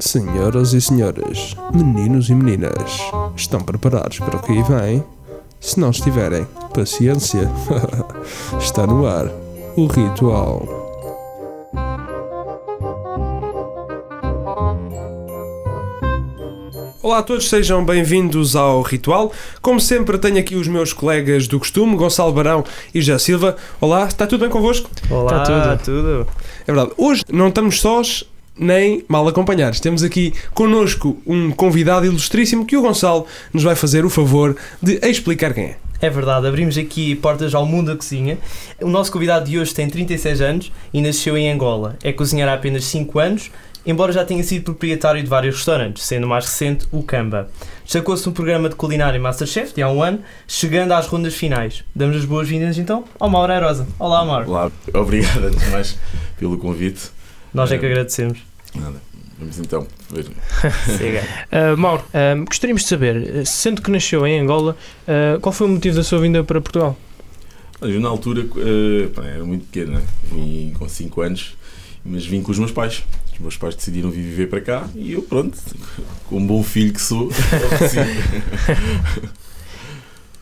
Senhoras e senhores, meninos e meninas, estão preparados para o que aí vem? Se não estiverem, paciência. Está no ar o ritual. Olá a todos, sejam bem-vindos ao Ritual. Como sempre, tenho aqui os meus colegas do costume, Gonçalo Barão e José Silva. Olá, está tudo bem convosco? Olá, Tá tudo. tudo. É verdade, hoje não estamos sós nem mal acompanhados. Temos aqui connosco um convidado ilustríssimo que o Gonçalo nos vai fazer o favor de explicar quem é. É verdade, abrimos aqui portas ao mundo da cozinha. O nosso convidado de hoje tem 36 anos e nasceu em Angola. É cozinheiro há apenas 5 anos, embora já tenha sido proprietário de vários restaurantes, sendo o mais recente o Camba. Destacou-se no programa de culinária Masterchef de há um ano, chegando às rondas finais. Damos as boas-vindas então ao Mauro Airosa. Olá, Mauro. Olá, obrigado antes de mais pelo convite. Nós é que agradecemos. Nada. Vamos então ver. Uh, Mauro, uh, gostaríamos de saber, uh, sendo que nasceu em Angola, uh, qual foi o motivo da sua vinda para Portugal? Eu na altura era muito pequeno, né? vim com 5 anos, mas vim com os meus pais. Os meus pais decidiram vir viver para cá e eu, pronto, como bom filho que sou.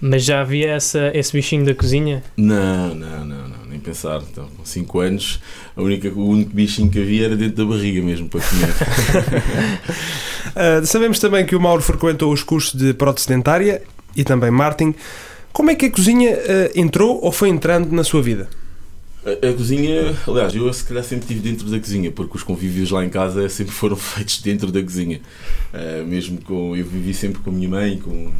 Mas já havia essa, esse bichinho da cozinha? não, não, não, não, nem pensar. Então, com 5 anos, a única, o único bichinho que havia era dentro da barriga mesmo para comer. Uh, sabemos também que o Mauro frequentou os cursos de prótese dentária e também marketing. Como é que a cozinha uh, entrou ou foi entrando na sua vida? A, a cozinha, aliás, eu se calhar sempre estive dentro da cozinha, porque os convívios lá em casa sempre foram feitos dentro da cozinha. Uh, mesmo com. Eu vivi sempre com a minha mãe, com,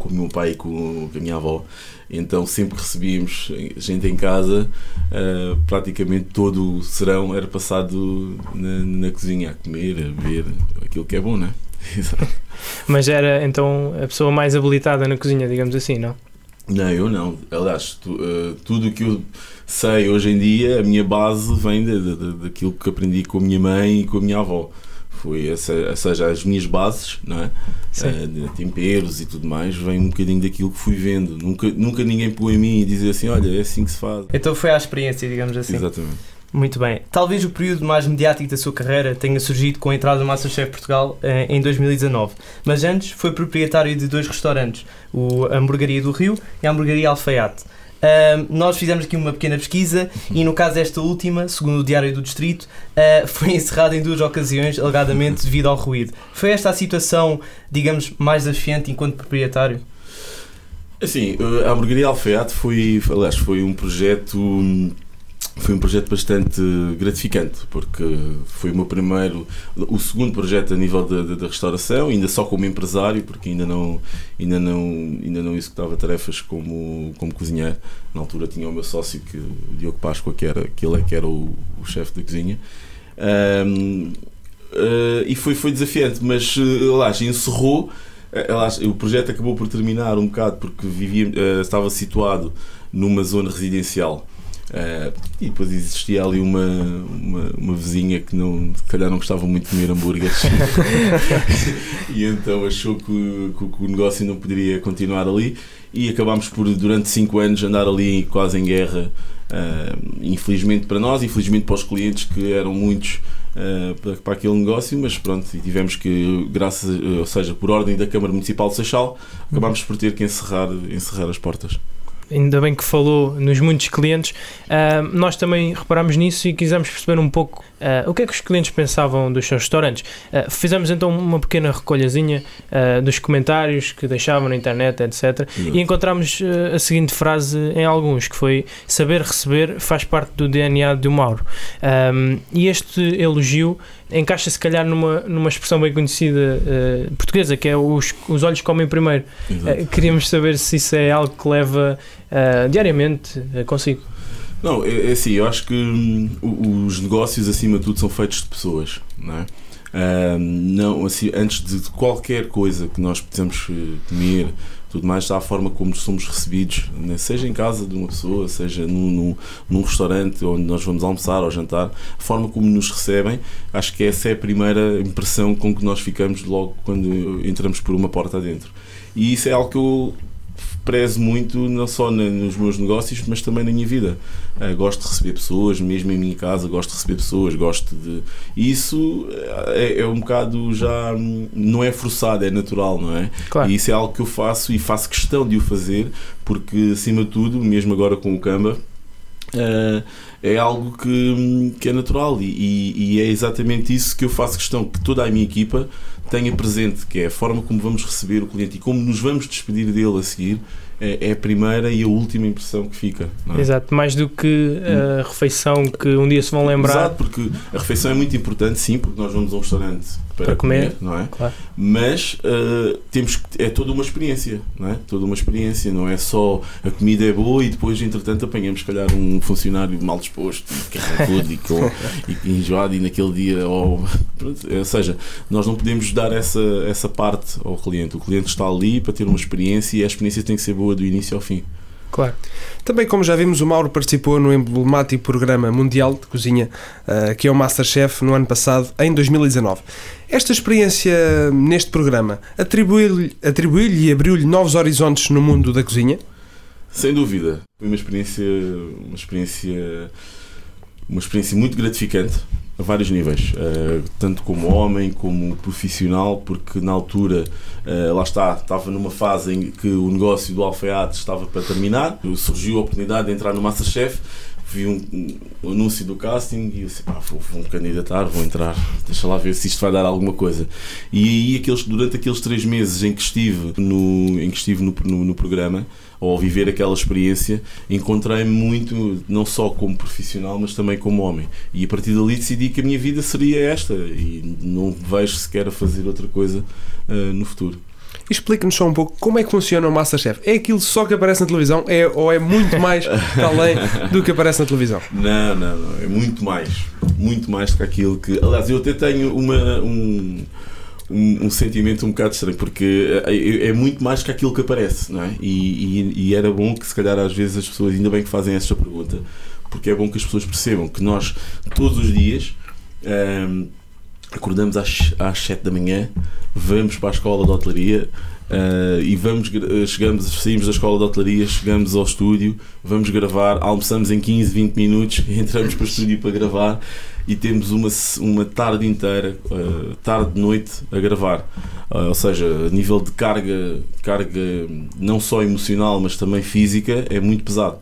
com o meu pai e com, com a minha avó. Então sempre recebíamos gente em casa, uh, praticamente todo o serão era passado na, na cozinha, a comer, a beber, aquilo que é bom, não é? Exato. Mas era então a pessoa mais habilitada na cozinha, digamos assim, não? Não, eu não. Aliás, tu, uh, tudo o que eu sei hoje em dia, a minha base vem de, de, de, daquilo que aprendi com a minha mãe e com a minha avó. Foi, essa, ou seja, as minhas bases, não é? Uh, de temperos e tudo mais, vem um bocadinho daquilo que fui vendo. Nunca, nunca ninguém pegou em mim e dizia assim: olha, é assim que se faz. Então foi a experiência, digamos assim. Exatamente. Muito bem. Talvez o período mais mediático da sua carreira tenha surgido com a entrada do Masterchef Portugal eh, em 2019. Mas antes foi proprietário de dois restaurantes, o a Hamburgueria do Rio e a Hamburgueria Alfaiate. Uh, nós fizemos aqui uma pequena pesquisa e no caso desta última, segundo o Diário do Distrito, uh, foi encerrada em duas ocasiões, alegadamente devido ao ruído. Foi esta a situação, digamos, mais desafiante enquanto proprietário? Assim, a Hamburgueria Alfaiate foi, aliás, foi um projeto foi um projeto bastante gratificante porque foi o meu primeiro o segundo projeto a nível da restauração ainda só como empresário porque ainda não ainda não ainda não executava tarefas como como cozinheiro. Na altura tinha o meu sócio que o Diogo Páscoa que era que ele é que era o, o chefe da cozinha. Um, uh, e foi foi desafiante mas lá encerrou. O projeto acabou por terminar um bocado porque vivia, uh, estava situado numa zona residencial Uh, e depois existia ali uma, uma, uma, vizinha que não, se calhar não gostava muito de comer hambúrgueres. E então achou que, que, que, o negócio não poderia continuar ali. E acabámos por durante 5 anos andar ali quase em guerra. Uh, infelizmente para nós, infelizmente para os clientes que eram muitos uh, para, para, aquele negócio, mas pronto, e tivemos que, graças, ou seja, por ordem da Câmara Municipal de Seixal, acabámos por ter que encerrar, encerrar as portas ainda bem que falou nos muitos clientes, uh, nós também reparámos nisso e quisemos perceber um pouco uh, o que é que os clientes pensavam dos seus restaurantes. Uh, fizemos então uma pequena recolhazinha dos comentários que deixavam na internet, etc. Uhum. E encontramos a seguinte frase em alguns, que foi saber receber faz parte do DNA do Mauro. Um, e este elogio encaixa se calhar numa, numa expressão bem conhecida uh, portuguesa, que é os, os olhos comem primeiro. Uh, queríamos saber se isso é algo que leva uh, diariamente consigo. Não, é, é assim, eu acho que hum, os negócios acima de tudo são feitos de pessoas, não é? não, assim, antes de qualquer coisa que nós possamos comer, tudo mais, está a forma como somos recebidos, né? seja em casa de uma pessoa, seja num, num, num, restaurante onde nós vamos almoçar ou jantar, a forma como nos recebem, acho que essa é a primeira impressão com que nós ficamos logo quando entramos por uma porta adentro. E isso é algo que eu prezo muito, não só nos meus negócios, mas também na minha vida. Uh, gosto de receber pessoas, mesmo em minha casa, gosto de receber pessoas, gosto de. Isso é, é um bocado já. hum, não é forçado, é natural, não é? Claro. E isso é algo que eu faço e faço questão de o fazer, porque acima de tudo, mesmo agora com o Canva, eh, é algo que, que é natural e, e- e é exatamente isso que eu faço questão que toda a minha equipa tenha presente, que é a forma como vamos receber o cliente e como nos vamos despedir dele a seguir, é, é a primeira e a última impressão que fica. é? Exato, mais do que a refeição que um dia se vão lembrar. Exato, porque a refeição é muito importante, sim, porque nós vamos a um restaurante para, Para comer. comer, não é? Claro. Mas uh, temos que, é toda uma experiência, não é? Toda uma experiência, não é só a comida é boa e depois, entretanto, apanhamos, se calhar, um funcionário mal disposto, e carrancudo e, com- e que enjoado e naquele dia, ou, ou seja, nós não podemos dar essa, essa parte ao cliente. O cliente está ali para ter uma experiência e a experiência tem que ser boa do início ao fim. Claro. Também, como já vimos, o Mauro participou no emblemático programa mundial de cozinha, eh, que é o Masterchef, no ano passado, em 2019. Esta experiência neste programa atribuiu-lhe atribuiu e abriu-lhe novos horizontes no mundo da cozinha? Sem dúvida. Foi uma experiência, uma experiência, uma experiência muito gratificante a vários níveis, eh, tanto como homem como profissional, porque na altura, eh, lá está, estava numa fase em que o negócio do alfaiate estava para terminar, surgiu a oportunidade de entrar no Masterchef, vi um, um anúncio do casting e eu disse, pá, vou, vou me candidatar, vou entrar, deixa lá ver se isto vai dar alguma coisa. E aí, aqueles, durante aqueles três meses em que estive no, em que estive no, no, no programa, ou ao viver aquela experiência, encontrei-me muito, não só como profissional, mas também como homem. E a partir dali decidi que a minha vida seria esta e não vejo sequer a fazer outra coisa ah, no futuro. Explique-nos só um pouco como é que funciona o Masterchef. É aquilo só que aparece na televisão é, ou é muito mais para além do que aparece na televisão? Não, não, não. É muito mais. Muito mais do que aquilo que. Aliás, eu até tenho uma, um, um, um sentimento um bocado estranho, porque é, é muito mais que aquilo que aparece, não é? E, e, e era bom que, se calhar, às vezes as pessoas, ainda bem que fazem esta pergunta, porque é bom que as pessoas percebam que nós, todos os dias, ahm, acordamos às, às 7 da manhã, vamos para a escola de hotelaria. Ah, e vamos, gra- chegamos, saímos da escola de hotelaria, chegamos ao estúdio, vamos gravar, almoçamos em 15, 20 minutos, entramos para o estúdio para gravar e temos uma, uma tarde inteira, ah, tarde de noite, a gravar. Ah, ou seja, a nível de carga, carga não só emocional, mas também física, é muito pesado.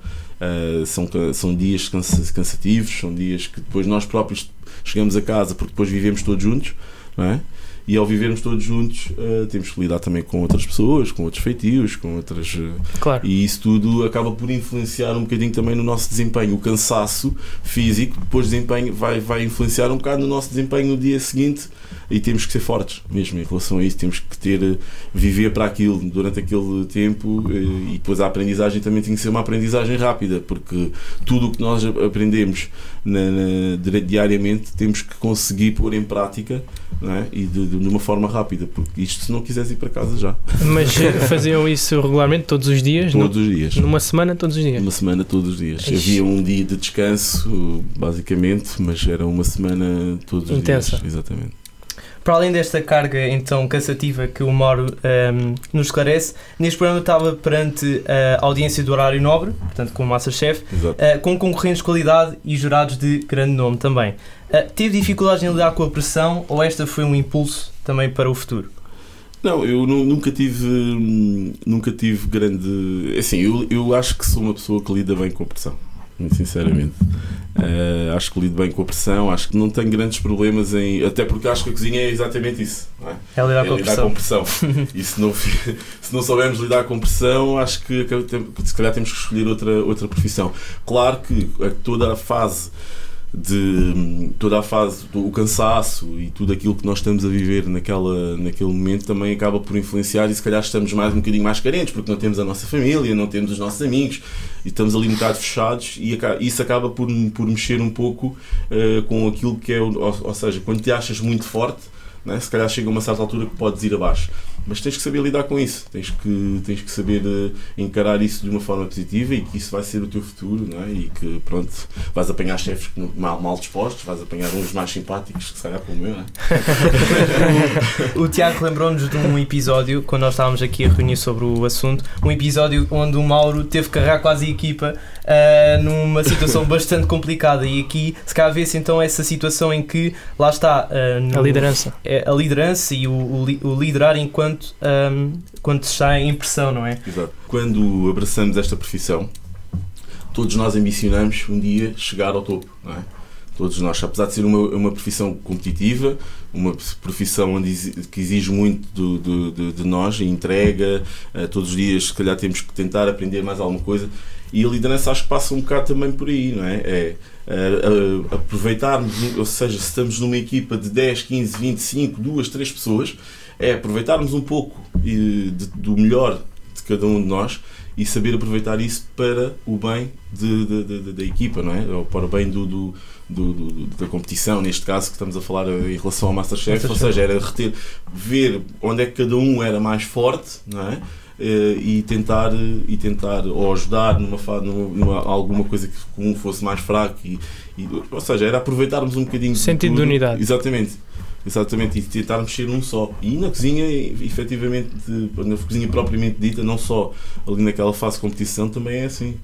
São, são dias cansa- cansativos, são dias que depois nós próprios chegamos a casa porque depois vivemos todos juntos, não é? E ao vivermos todos juntos, ah, temos que lidar também com outras pessoas, com outros feitios, com outras. ah, Claro. e isso tudo acaba por influenciar um bocadinho também no nosso desempenho. O cansaço físico, depois desempenho, vai, vai influenciar um bocado no nosso desempenho no dia seguinte e temos que ser fortes mesmo em relação a isso. Temos que ter, eh, viver para aquilo durante aquele tempo e depois a aprendizagem também tem que ser uma aprendizagem rápida, porque tudo o que nós aprendemos na, na- diariamente temos que conseguir pôr em prática é? e de, de uma forma rápida, porque isto se não quiseres ir para casa já, Mas eh, faziam isso regularmente, todos os dias? todos os dias. Num- Numa semana, todos os dias? Uma semana todos os dias. Ixi. Havia um dia de descanso, basicamente, mas era uma semana todos os Intensa. dias. Exatamente. Para além desta carga então cansativa que o Mauro ehm, nos esclarece, neste programa estava perante a audiência do horário nobre, portanto com o Masterchef, eh, com concorrentes de qualidade e jurados de grande nome também. Eh, teve dificuldades em lidar com a pressão ou esta foi um impulso também para o futuro? Não, eu nu- nunca tive. hum, Nunca tive grande. Assim, eu, eu acho que sou uma pessoa que lida bem com a pressão. Muito sinceramente. Eh, acho que lido bem com a pressão, acho que não tenho grandes problemas em. Até porque acho que a cozinha é exatamente isso. É? É lidar é com lidar pressão. com pressão. e se não, se não soubermos lidar com pressão, acho que se calhar temos que escolher outra, outra profissão. Claro que toda a fase de toda a fase do cansaço e tudo aquilo que nós estamos a viver naquela, naquele momento também acaba por influenciar e se calhar estamos mais um bocadinho mais carentes porque não temos a nossa família, não temos os nossos amigos e estamos ali um bocado fechados e isso acaba por, por mexer um pouco eh, com aquilo que é, o- ou, ou seja, quando te achas muito forte, né, se calhar chega uma certa altura que podes ir abaixo. Mas tens que saber lidar com isso, tens que, tens que saber uh, encarar isso de uma forma positiva e que isso vai ser o teu futuro, não é? E que pronto, vais apanhar chefes mal, mal dispostos, vais apanhar uns mais simpáticos, que se calhar como eu, não é? o, o Tiago lembrou-nos de um episódio, quando nós estávamos aqui a reunir sobre o assunto, um episódio onde o Mauro teve que carregar quase a equipa uh, numa situação bastante complicada e aqui se calhar vê-se então essa situação em que lá está uh, no, a liderança é, a liderança e o, o, o liderar enquanto um, quando está em pressão, não é? Exato. Quando abraçamos esta profissão, todos nós ambicionamos um dia chegar ao topo, não é? Todos nós, apesar de ser uma, uma profissão competitiva, uma profissão onde, que exige muito do, do, de, de, nós, entrega, uh, todos os dias, se calhar temos que tentar aprender mais alguma coisa. E a liderança acho que passa um bocado também por aí, não é? É aproveitarmos, ou seja, se estamos numa equipa de 10, 15, 25, 2, 3 pessoas, é aproveitarmos um pouco de, do melhor de cada um de nós e saber aproveitar isso para o bem de, de, da equipa, não é? Ou para o bem do, do, do, da competição, neste caso que estamos a falar em relação ao Masterchef, Masterchef. ou seja, era reter, ver onde é que cada um era mais forte, não é? Eh, e tentar e tentar ou ajudar numa, numa, numa alguma coisa que um fosse mais fraco e, e, ou seja era aproveitarmos um bocadinho sentido de, de unidade. Exatamente. Exatamente. E tentarmos ser um só. E na cozinha efetivamente na cozinha propriamente dita não só. Ali naquela fase de competição também é assim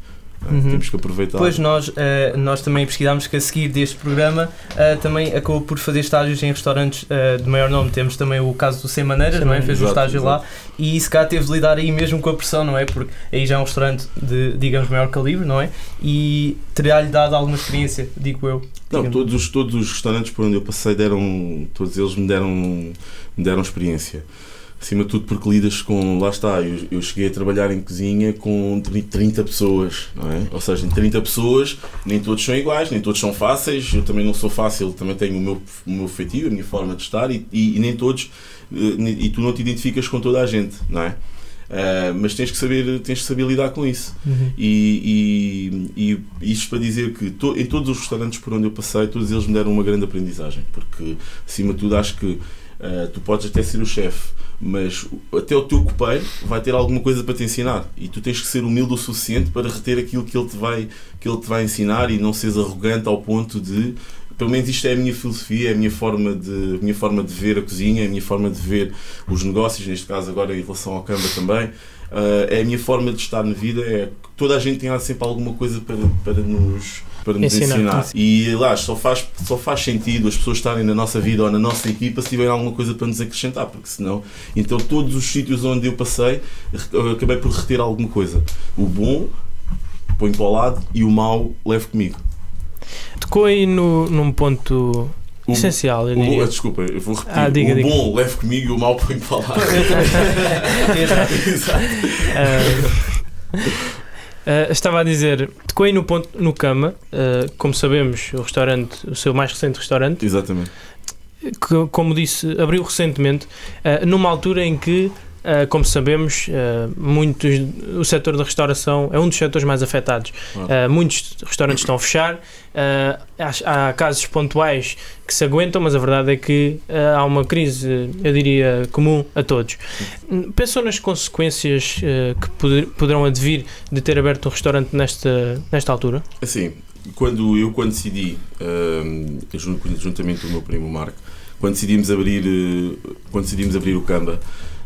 Uhum. Temos que aproveitar. Pois nós, uh, nós também pesquisámos que a seguir deste programa uh, também acabou por fazer estágios em restaurantes uh, de maior nome. Temos também o caso do Sem Maneiras, não é? Fez exato, um estágio exato. lá e se cá teve de lidar aí mesmo com a pressão, não é? Porque aí já é um restaurante de, digamos, maior calibre, não é? E terá-lhe dado alguma experiência, digo eu. Não, todos os, todos os restaurantes por onde eu passei deram, todos eles me deram, me deram experiência acima de tudo porque lidas com, lá está, eu, eu, cheguei a trabalhar em cozinha com 30 pessoas, não é? Ou seja, em 30 pessoas, nem todos são iguais, nem todos são fáceis, eu também não sou fácil, também tenho o meu, o meu feitio, a minha forma de estar e, e, e nem todos, eh, e tu não te identificas com toda a gente, não é? Uh, mas tens que saber tens que saber lidar com isso uhum. e, e, e, isto para dizer que to, em todos os restaurantes por onde eu passei todos eles me deram uma grande aprendizagem porque acima de tudo acho que uh, tu podes até ser o chefe mas até o teu copeiro vai ter alguma coisa para te ensinar. E tu tens que ser humilde o suficiente para reter aquilo que ele te vai, que ele te vai ensinar e não seres arrogante ao ponto de pelo menos isto é a minha filosofia, é a minha forma de, a minha forma de ver a cozinha, é a minha forma de ver os negócios, neste caso agora em relação ao Canva também. Uh, é a minha forma de estar na vida, é toda a gente tem sempre alguma coisa para, para nos para nos ensinar. ensinar. E lá só faz, só faz sentido as pessoas estarem na nossa vida ou na nossa equipa se tiverem alguma coisa para nos acrescentar, porque senão. Então, todos os sítios onde eu passei, eu acabei por reter alguma coisa. O bom, ponho para o lado e o mau, levo comigo. Tocou aí no, num ponto o, essencial. Eu o bom, desculpa, eu vou repetir. Ah, diga, o diga. bom levo comigo e o mau ponho para lá. Exato. Exato. Uh, Uh, estava a dizer, tocou aí no ponto no Cama, uh, como sabemos, o restaurante, o seu mais recente restaurante. Exatamente. Que, como disse, abriu recentemente, numa altura em que Uh, como sabemos, uh, muitos, o setor da restauração é um dos setores mais afetados. Uh, muitos restaurantes estão a fechar, há, há, casos pontuais que se aguentam, mas a verdade é que há uma crise, eu diria, comum a todos. Pensou nas consequências que poder, poderão advir de ter aberto um restaurante nesta, nesta altura? Assim, quando eu quando decidi, juntamente com o meu primo Marco, quando decidimos abrir, quando decidimos abrir o Camba,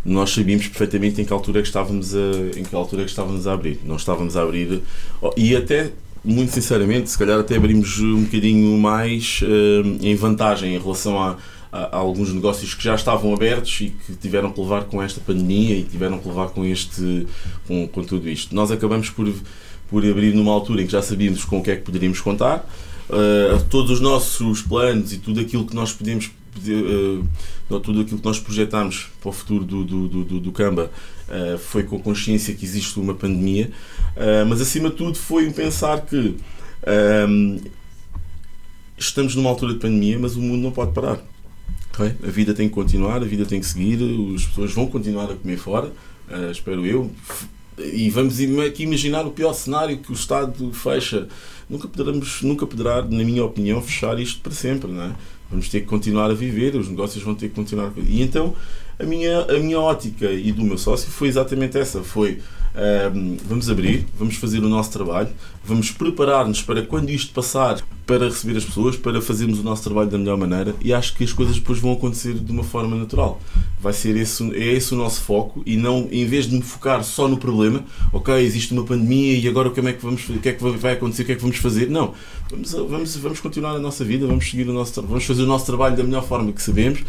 nós sabíamos perfeitamente em que altura é que estávamos a, em que altura é que estávamos a abrir. Não estávamos a abrir e até muito sinceramente, se calhar até abrimos um bocadinho mais uh, em vantagem em relação a, a, a, alguns negócios que já estavam abertos e que tiveram que levar com esta pandemia e tiveram que levar com este com, com tudo isto. Nós acabamos por por abrir numa altura em que já sabíamos com o que é que poderíamos contar. Uh, todos os nossos planos e tudo aquilo que nós podíamos uh, tudo aquilo que nós projetámos para o futuro do, do, do, do Camba uh, foi com consciência que existe uma pandemia, uh, mas acima de tudo foi pensar que um, estamos numa altura de pandemia, mas o mundo não pode parar. Okay? A vida tem que continuar, a vida tem que seguir, as pessoas vão continuar a comer fora, espero eu. E vamos aqui imaginar o pior cenário que o Estado fecha. Nunca poderemos, nunca poderá, na minha opinião, fechar isto para sempre, não é? Vamos ter que continuar a viver, os negócios vão ter que continuar a viver. E então a minha, a minha ótica e do meu sócio foi exatamente essa: foi vamos abrir, vamos fazer o nosso trabalho, vamos preparar-nos para quando isto passar, para receber as pessoas, para fazermos o nosso trabalho da melhor maneira e acho que as coisas depois vão acontecer de uma forma natural. Vai ser esse, é esse o nosso foco e não, em vez de me focar só no problema, ok, existe uma pandemia e agora como é que vamos, o que é que vai acontecer, o que é que vamos fazer? Não, vamos, vamos, vamos continuar a nossa vida, vamos seguir o nosso, vamos fazer o nosso trabalho da melhor forma que sabemos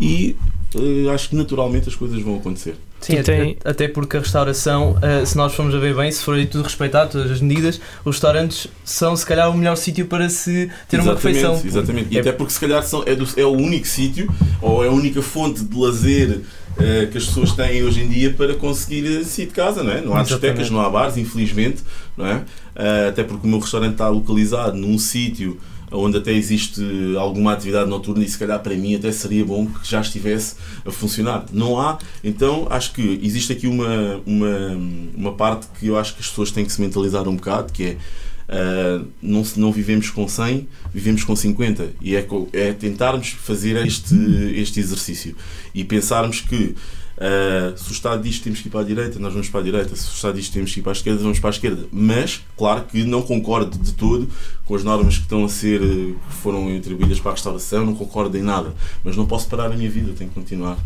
e uh, acho que naturalmente as coisas vão acontecer. Sim, tem... até, porque a restauração, uh, se nós formos a ver bem, se for tudo respeitado, todas as medidas, os restaurantes são se calhar o melhor sítio para se ter exatamente, uma refeição. Exatamente, e é... até porque se calhar são, é, do, é o único sítio ou é a única fonte de lazer uh, que as pessoas têm hoje em dia para conseguir sair de casa, não é? Não há discotecas, não há bares, infelizmente, não é? Uh, até porque o meu restaurante está localizado num sítio onde até existe alguma atividade noturna e se calhar para mim até seria bom que já estivesse a funcionar. Não há, então acho que existe aqui uma, uma, uma parte que eu acho que as pessoas têm que se mentalizar um bocado, que é Uh, não, não vivemos com 100, vivemos com 50. E é, é tentarmos fazer este, este exercício e pensarmos que Uh, se o Estado diz que temos que ir para a direita, nós vamos para a direita. Se o Estado diz que temos que ir para a esquerda, vamos para a esquerda. Mas, claro que não concordo de todo com as normas que estão a ser, que foram atribuídas para a restauração, não concordo em nada. Mas não posso parar a minha vida, tenho que continuar.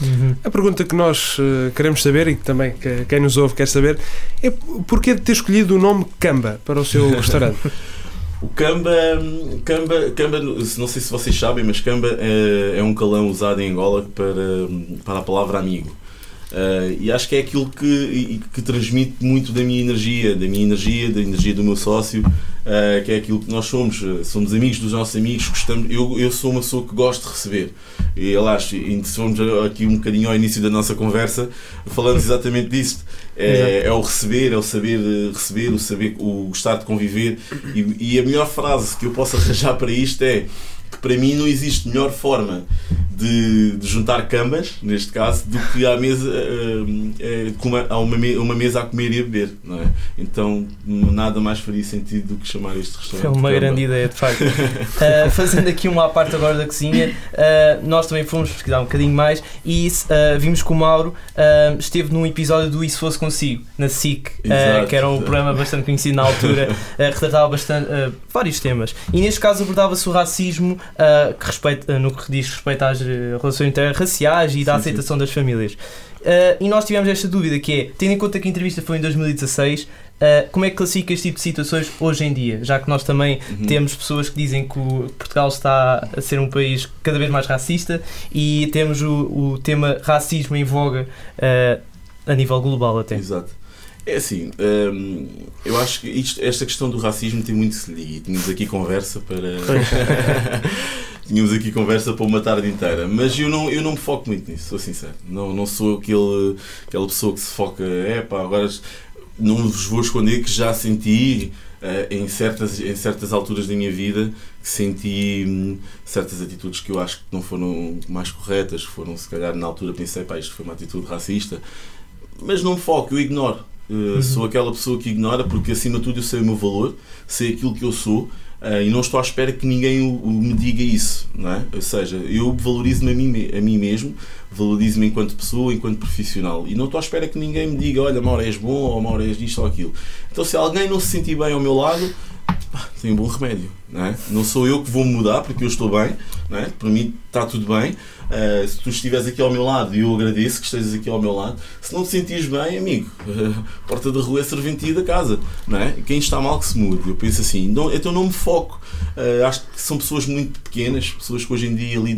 Uhum. A pergunta que nós uh, queremos saber e que também que, quem nos ouve quer saber é porquê de ter escolhido o nome Camba para o seu restaurante? O Camba, Camba, Camba, não sei se vocês sabem, mas Camba é, é um calão usado em Angola para, para a palavra amigo. Uh, e acho que é aquilo que, que transmite muito da minha energia, da minha energia, da energia do meu sócio, uh, que é aquilo que nós somos. Somos amigos dos nossos amigos, gostamos, eu, eu sou uma pessoa que gosto de receber. E aliás, se formos aqui um bocadinho ao início da nossa conversa, falamos exatamente disso. É, é, o receber, é o saber receber, o saber, o gostar de conviver. E, e a melhor frase que eu posso arranjar para isto é que para mim não existe melhor forma de, de juntar cambas, neste caso, do que à mesa, uh, uma, a uma, me, uma mesa a comer e a beber, não é? Então nada mais faria sentido do que chamar este restaurante. Foi uma grande ideia, de facto. uh, fazendo aqui uma à parte agora da cozinha, uh, nós também fomos pesquisar um bocadinho mais e vimos que o Mauro esteve num episódio do Isso Fosse Consigo, na SIC, que era um programa bastante conhecido na altura, retratava bastante, vários temas. E neste caso abordava-se o racismo que respeita, no que diz respeito às relações interraciais e da sim, aceitação sim. das famílias. Uh, e nós tivemos esta dúvida que é, tendo em conta que a entrevista foi em 2016, uh, como é que classifica este tipo de situações hoje em dia? Já que nós também uhum. temos pessoas que dizem que o, Portugal está a ser um país cada vez mais racista e temos o, o tema racismo em voga uh, a nível global até. Exato. É assim, hum, eu acho que isto, esta questão do racismo tem muito que se ligar. Tínhamos aqui conversa para. Tínhamos aqui conversa para uma tarde inteira. Mas eu não, eu não me foco muito nisso, sou sincero. Não, não sou aquele, aquela pessoa que se foca. É pá, agora não vos vou esconder que já senti uh, em, certas, em certas alturas da minha vida que senti hum, certas atitudes que eu acho que não foram mais corretas, foram se calhar na altura pensei, pá, isto foi uma atitude racista, mas não me foco, eu ignoro. Uh, uhum. Sou aquela pessoa que ignora porque acima de tudo eu sei o meu valor, sei aquilo que eu sou e não estou à espera que ninguém me diga isso, não é? Ou seja, eu valorizo-me a mim, a mim mesmo, valorizo-me enquanto pessoa, enquanto profissional e não estou à espera que ninguém me diga, olha, Mauro, és bom ou Mauro, és isto ou aquilo. Então, se alguém não se sentir bem ao meu lado, tem um bom remédio. Não, é? não sou eu que vou mudar porque eu estou bem, não é? para mim está tudo bem. Uh, se tu estiveres aqui ao meu lado, e eu agradeço que estejas aqui ao meu lado, se não te sentires bem, amigo, uh, porta da rua é serventia da casa. Não é? Quem está mal que se mude. Eu penso assim, não, então não me foco. Uh, acho que são pessoas muito pequenas, pessoas que hoje em dia ali,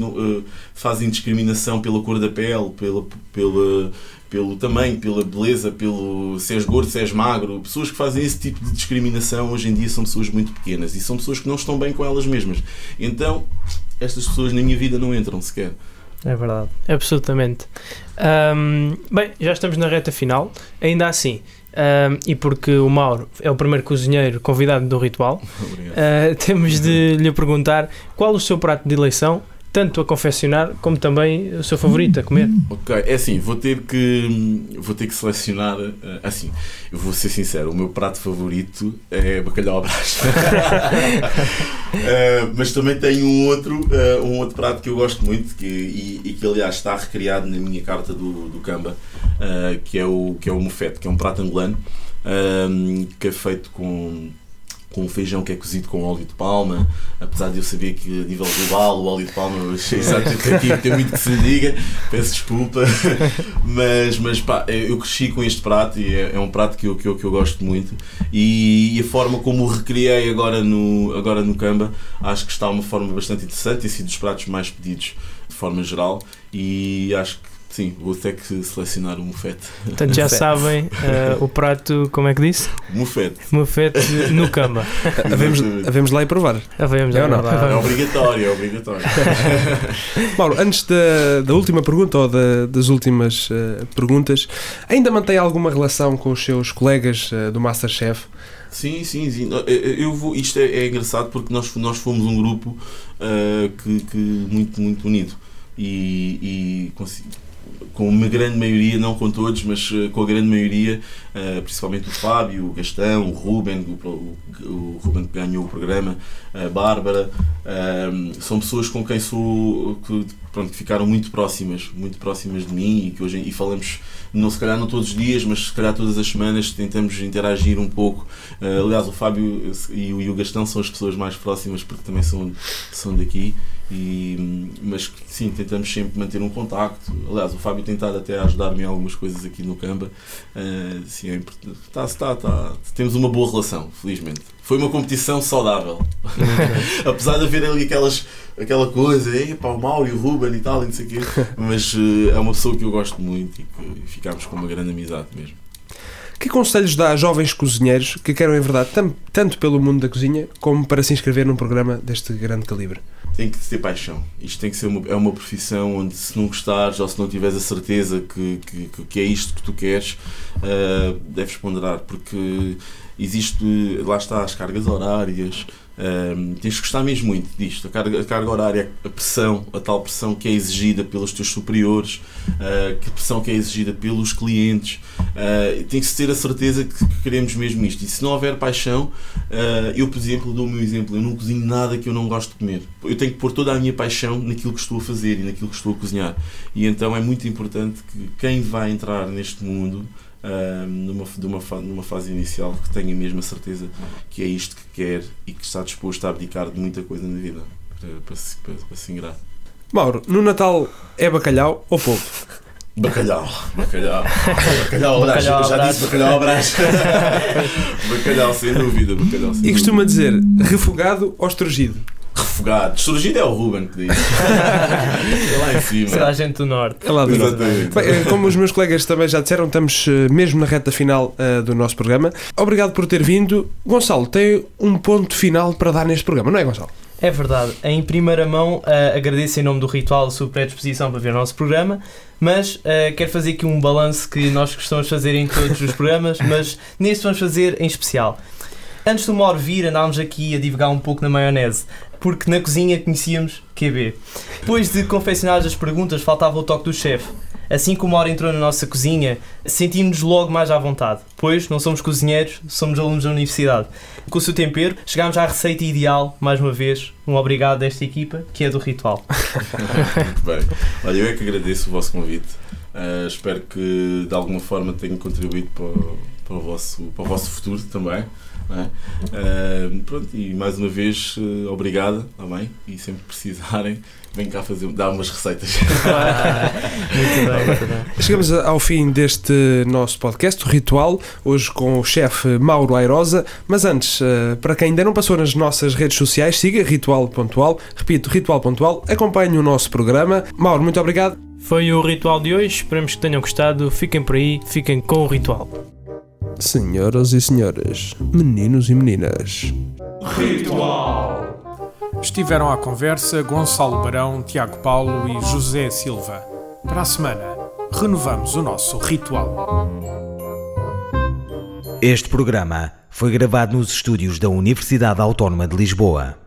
fazem discriminação pela cor da pele, pela, pela pelo tamanho, pela beleza, pelo se és gordo, se és magro. Pessoas que fazem esse tipo de discriminação hoje em dia são pessoas muito pequenas e são pessoas que não estão bem com elas mesmas. Então, estas pessoas na minha vida não entram sequer. É verdade. Absolutamente. Um, bem, já estamos na reta final. Ainda assim, um, e porque o Mauro é o primeiro cozinheiro convidado do ritual, uh, temos de lhe perguntar qual o seu prato de eleição tanto a confeccionar como também o seu favorito a comer. Ok, é assim, vou ter que vou ter que selecionar eh, assim, eu vou ser sincero, o meu prato favorito é bacalhau à brás. Eh, mas também tenho um outro, eh, um outro prato que eu gosto muito que, e, e que aliás está recriado na minha carta do, do Camba, eh, que, é o, que é o mofete, que é um prato angolano que é feito com com um feijão que é cozido com óleo de palma, apesar de eu saber que a nível global o óleo de palma achei exatamente aqui tem muito que se diga, peço desculpa, mas, mas pá, eu cresci com este prato e é, é um prato que eu, que, eu, que eu gosto muito. E, e a forma como o recriei agora no, agora no Camba acho que está uma forma bastante interessante, tem sido dos pratos mais pedidos de forma geral. E acho que Sim, vou ter que selecionar o mofete. Portanto, já sabem uh, o prato, como é que disse? Mofete. Mofete no cama. Havemos, havemos lá e provar. Havemos É lá. É obrigatório, é obrigatório. Mauro, antes da, da última pergunta ou da- das últimas eh, perguntas, ainda mantém alguma relação com os seus colegas eh, do Masterchef? Sim, sim, sim. Eu- vou, isto é, é engraçado porque nós, nós fomos um grupo ah, que, que muito, muito unido. E, e consi- com uma grande maioria, não com todos, mas ah, com a grande maioria, ah, principalmente o Fábio, o Gastão, o Ruben, o, Ruben que ganhou o programa, a Bárbara, ah, são pessoas com quem sou que, pronto, ficaram muito próximas, muito próximas de mim e que hoje e falamos não se calhar não todos os dias, mas se calhar todas as semanas tentamos interagir um pouco. Uh, aliás, o Fábio e o Gastão são as pessoas mais próximas porque também são, são daqui. E, mas sim, tentamos sempre manter um contacto. Aliás, o Fábio tem estado até a ajudar-me em algumas coisas aqui no Camba. Uh, sim, é importante. Tá, tá. Temos uma boa relação, felizmente. Foi uma competição saudável. Apesar de haver ali aquelas, aquela coisa, "Ei, pá, o Mauro e o Ruben e tal, e não sei quê. Mas uh, é uma pessoa que eu gosto muito e que ficámos com uma grande amizade mesmo. Que conselhos dá a jovens cozinheiros que querem, em verdade, tanto pelo mundo da cozinha como para se inscrever num programa deste grande calibre? Tem que ter paixão. Isto tem que ser uma, é uma profissão onde se não gostares ou se não tiveres a certeza que, que, que é isto que tu queres, uh, deves ponderar, porque existe, lá está, as cargas horárias, um, tens que gostar mesmo muito disto. A carga, a carga horária, a pressão, a tal pressão que é exigida pelos teus superiores, uh, que pressão que é exigida pelos clientes. Uh, tem que ter a certeza que, que queremos mesmo isto. E se não houver paixão, uh, eu, por exemplo, dou o meu exemplo. Eu não cozinho nada que eu não gosto de comer. Eu tenho que pôr toda a minha paixão naquilo que estou a fazer e naquilo que estou a cozinhar. E então é muito importante que quem vai entrar neste mundo um, numa, de uma, numa fase inicial que tenha mesmo a certeza que é isto que quer e que está disposto a abdicar de muita coisa na vida para, para, se, para, para se ingrar. Mauro, no Natal é bacalhau ou polvo? Bacalhau, bacalhau, bacalhau, brás. Bacalhau já brás. disse bacalhau brás. bacalhau, sem dúvida, bacalhau sem E costuma dúvida. dizer refogado ou estrugido? Refogado. Surgido é o Ruben que diz. é lá em cima. Será a gente do Norte. É lá do norte. Bem, eh, como os meus colegas também já disseram, estamos eh, mesmo na reta final eh, do nosso programa. Obrigado por ter vindo. Gonçalo, tem um ponto final para dar neste programa, não é, Gonçalo? É verdade. Em primeira mão, ah, agradeço em nome do Ritual a sua predisposição para ver o nosso programa, mas ah, quero fazer aqui um balanço que nós costumamos fazer em todos os programas, mas neste vamos fazer em especial. Antes do Mauro vir, andámos aqui a divagar um pouco na maionese, porque na cozinha conhecíamos QB. Depois de confeccionar as perguntas, faltava o toque do chefe. Assim que o Mauro entrou na nossa cozinha, sentimos-nos logo mais à vontade, pois não somos cozinheiros, somos alunos da universidade. Com o seu tempero, chegámos à receita ideal, mais uma vez, um obrigado desta equipa, que é do Ritual. Muito bem. Olha, eu é que agradeço o vosso convite. Uh, espero que de alguma forma tenha contribuído para, para, o, vosso, para o vosso futuro também. Não é? Uh, pronto, e mais uma vez, uh, obrigado também. E sempre precisarem, vem cá fazer, dar umas receitas. muito bem, muito bem. Chegamos ao fim deste nosso podcast, o Ritual, hoje com o chefe Mauro Airosa. Mas antes, eh, para quem ainda não passou nas nossas redes sociais, siga Ritual Pontual. Repito, Ritual Pontual. Acompanhe o nosso programa. Mauro, muito obrigado. Foi o ritual de hoje, esperamos que tenham gostado. Fiquem por aí, fiquem com o ritual. Senhoras e senhores, meninos e meninas. Estiveram à conversa Gonçalo Barão, Tiago Paulo e José Silva. Para a semana, renovamos o nosso ritual. Este programa foi gravado nos estúdios da Universidade Autónoma de Lisboa.